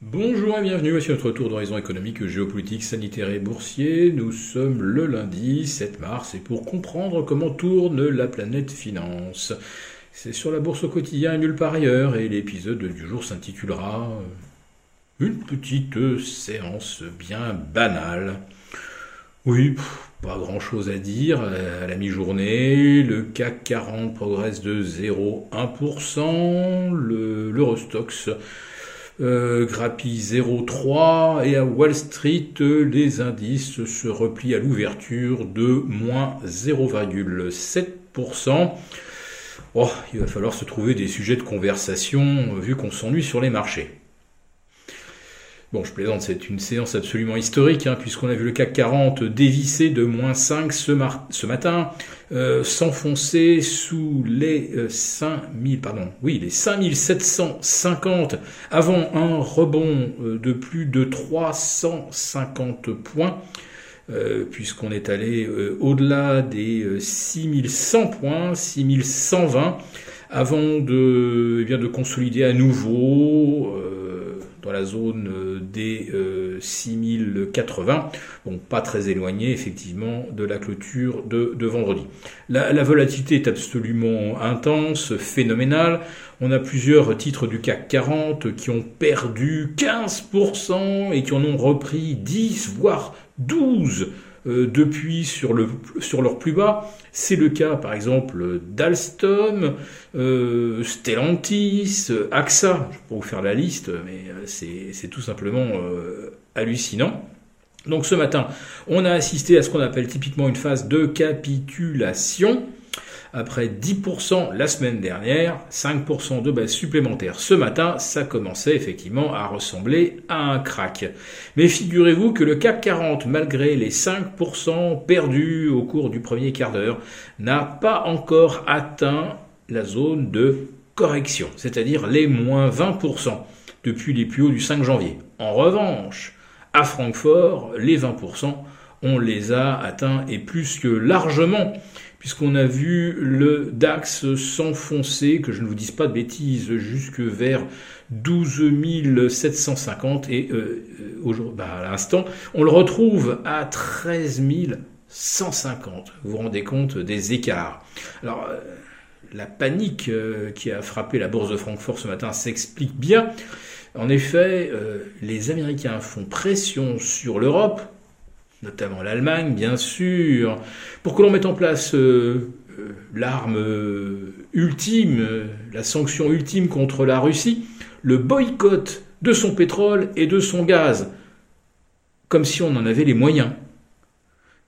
Bonjour et bienvenue, voici notre tour d'horizon économique, géopolitique, sanitaire et boursier. Nous sommes le lundi 7 mars et pour comprendre comment tourne la planète finance, c'est sur la bourse au quotidien et nulle part ailleurs et l'épisode du jour s'intitulera euh, Une petite séance bien banale. Oui, pas grand chose à dire. À la mi-journée, le CAC 40 progresse de 0,1%, l'Eurostox euh, grappille 0,3 et à Wall Street, les indices se replient à l'ouverture de moins 0,7%. Oh, il va falloir se trouver des sujets de conversation vu qu'on s'ennuie sur les marchés. Bon, je plaisante, c'est une séance absolument historique, hein, puisqu'on a vu le CAC 40 dévisser de moins 5 ce, matin, euh, s'enfoncer sous les 5000, euh, pardon, oui, les 5750, avant un rebond euh, de plus de 350 points, puisqu'on est allé au-delà des 6100 points, 6120, avant de, eh bien, de consolider à nouveau la zone euh, des 6080, euh, bon pas très éloigné effectivement de la clôture de, vendredi. La, la, volatilité est absolument intense, phénoménale. On a plusieurs titres du CAC 40 qui ont perdu 15% et qui en ont repris 10 voire 12 euh, depuis sur, le, sur leur plus bas. C'est le cas par exemple d'Alstom, euh, Stellantis, AXA, je peux vous faire la liste, mais euh, c'est tout simplement hallucinant. Donc ce matin, on a assisté à ce qu'on appelle typiquement une phase de capitulation après 10% la semaine dernière, 5% de baisse supplémentaire ce matin, ça commençait effectivement à ressembler à un crack. Mais figurez-vous que le CAC 40, malgré les 5% perdus au cours du premier quart d'heure, n'a pas encore atteint la zone de correction, c'est-à-dire les moins 20% depuis les plus hauts du 5 janvier. En revanche, à Francfort, les 20%, on les a atteints et plus que largement puisqu'on a vu le DAX s'enfoncer, que je ne vous dise pas de bêtises, jusque vers 12 750 et euh, euh bah, à l'instant, on le retrouve à 13 150. Vous vous rendez compte des écarts. Alors, euh, la panique euh, qui a frappé la bourse de Francfort ce matin s'explique bien. En effet, les Américains font pression sur l'Europe notamment l'Allemagne, bien sûr, pour que l'on mette en place euh, euh, l'arme euh, ultime, la sanction ultime contre la Russie, le boycott de son pétrole et de son gaz, comme si on en avait les moyens.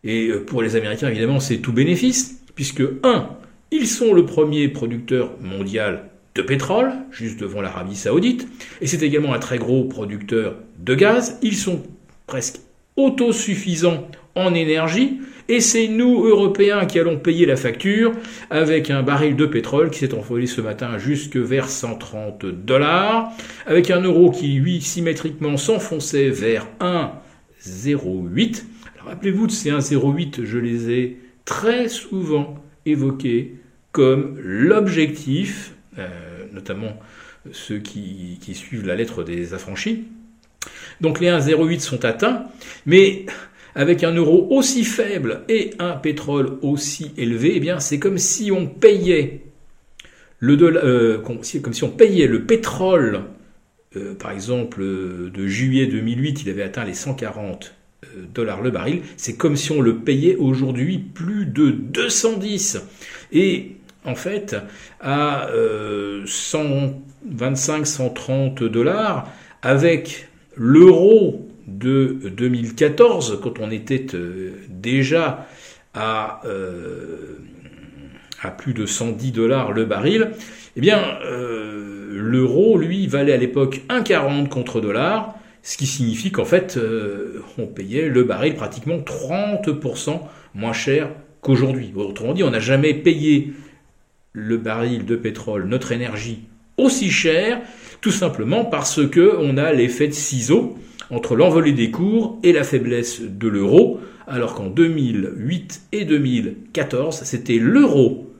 Et pour les Américains, évidemment, c'est tout bénéfice, puisque, un, ils sont le premier producteur mondial de pétrole, juste devant l'Arabie saoudite, et c'est également un très gros producteur de gaz. Ils sont presque autosuffisant en énergie, et c'est nous, Européens, qui allons payer la facture avec un baril de pétrole qui s'est envolé ce matin jusque vers 130 dollars, avec un euro qui, lui, symétriquement s'enfonçait vers 1,08. Alors rappelez-vous de ces 1,08, je les ai très souvent évoqués comme l'objectif, euh, notamment ceux qui suivent la lettre des affranchis, donc les 1,08 sont atteints, mais avec un euro aussi faible et un pétrole aussi élevé, eh bien c'est comme si on payait le euh, comme si on payait le pétrole, euh, par exemple de juillet 2008, il avait atteint les 140 euh, dollars le baril, c'est comme si on le payait aujourd'hui plus de 210. Et en fait, à 125-130 dollars, avec l'euro de 2014, quand on était euh, déjà à, euh, à plus de 110 dollars le baril, eh bien, euh, l'euro, lui, valait à l'époque 1,40 contre dollar, ce qui signifie qu'en fait, on payait le baril pratiquement 30% moins cher qu'aujourd'hui. Autrement dit, on n'a jamais payé le baril de pétrole, notre énergie, aussi cher, tout simplement parce que on a l'effet de ciseau entre l'envolée des cours et la faiblesse de l'euro, alors qu'en 2008 et 2014, c'était l'euro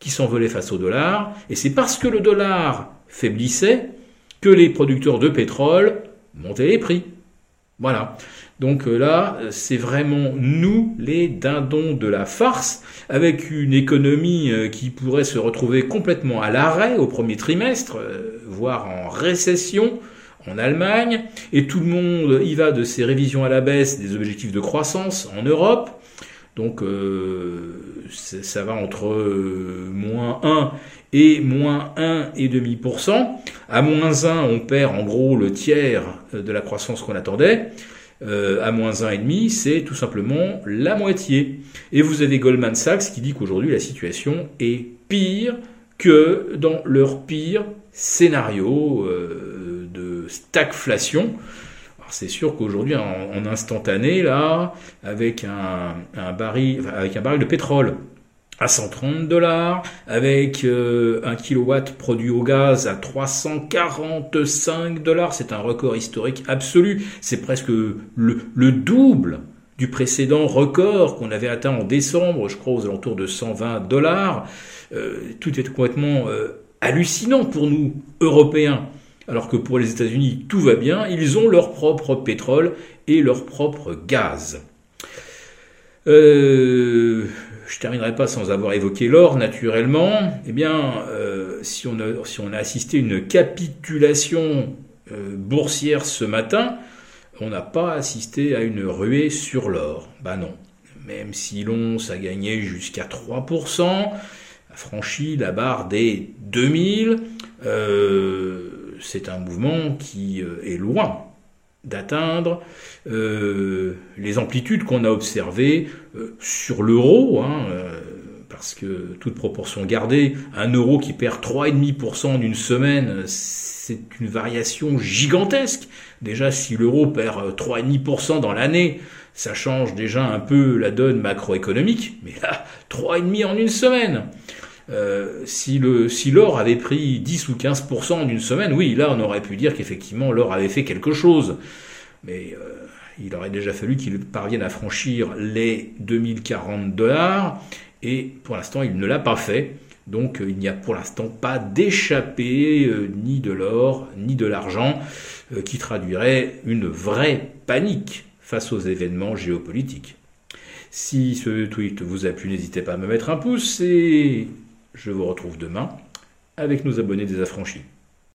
qui s'envolait face au dollar, et c'est parce que le dollar faiblissait que les producteurs de pétrole monter les prix. Voilà. Donc euh, là, c'est vraiment nous, les dindons de la farce, avec une économie euh, qui pourrait se retrouver complètement à l'arrêt au premier trimestre, euh, voire en récession en Allemagne, et tout le monde y va de ses révisions à la baisse des objectifs de croissance en Europe. Donc ça va entre moins 1 et moins 1,5%. À moins 1, on perd en gros le tiers de la croissance qu'on attendait. Euh, à moins 1,5, c'est tout simplement la moitié. Et vous avez Goldman Sachs qui dit qu'aujourd'hui la situation est pire que dans leur pire scénario euh, de stagflation. C'est sûr qu'aujourd'hui, en, instantané, là, avec un, baril de pétrole à 130 dollars, avec euh, un kilowatt produit au gaz à 345 dollars. C'est un record historique absolu. C'est presque le, double du précédent record qu'on avait atteint en décembre, je crois aux alentours de 120 dollars. Euh, tout est complètement euh, hallucinant pour nous, Européens. Alors que pour les États-Unis, tout va bien. Ils ont leur propre pétrole et leur propre gaz. Euh, je terminerai pas sans avoir évoqué l'or, naturellement. Eh bien, euh, si, on a, assisté à une capitulation euh, boursière ce matin, on n'a pas assisté à une ruée sur l'or. Ben non. Même si l'once a gagné jusqu'à 3%, a franchi la barre des 2000, euh, c'est un mouvement qui est loin d'atteindre euh, les amplitudes qu'on a observées euh, sur l'euro, hein, euh, parce que toute proportion gardée, un euro qui perd 3,5% en une semaine, c'est une variation gigantesque. Déjà, si l'euro perd 3,5% dans l'année, ça change déjà un peu la donne macroéconomique, mais là, 3,5% en une semaine. Euh, si le si l'or avait pris 10 ou 15% en une semaine, oui, là on aurait pu dire qu'effectivement l'or avait fait quelque chose. Mais euh, il aurait déjà fallu qu'il parvienne à franchir les 2040 dollars, et pour l'instant il ne l'a pas fait. Donc il n'y a pour l'instant pas d'échappée euh, ni de l'or ni de l'argent qui traduirait une vraie panique face aux événements géopolitiques. Si ce tweet vous a plu, n'hésitez pas à me mettre un pouce et je vous retrouve demain avec nos abonnés des affranchis.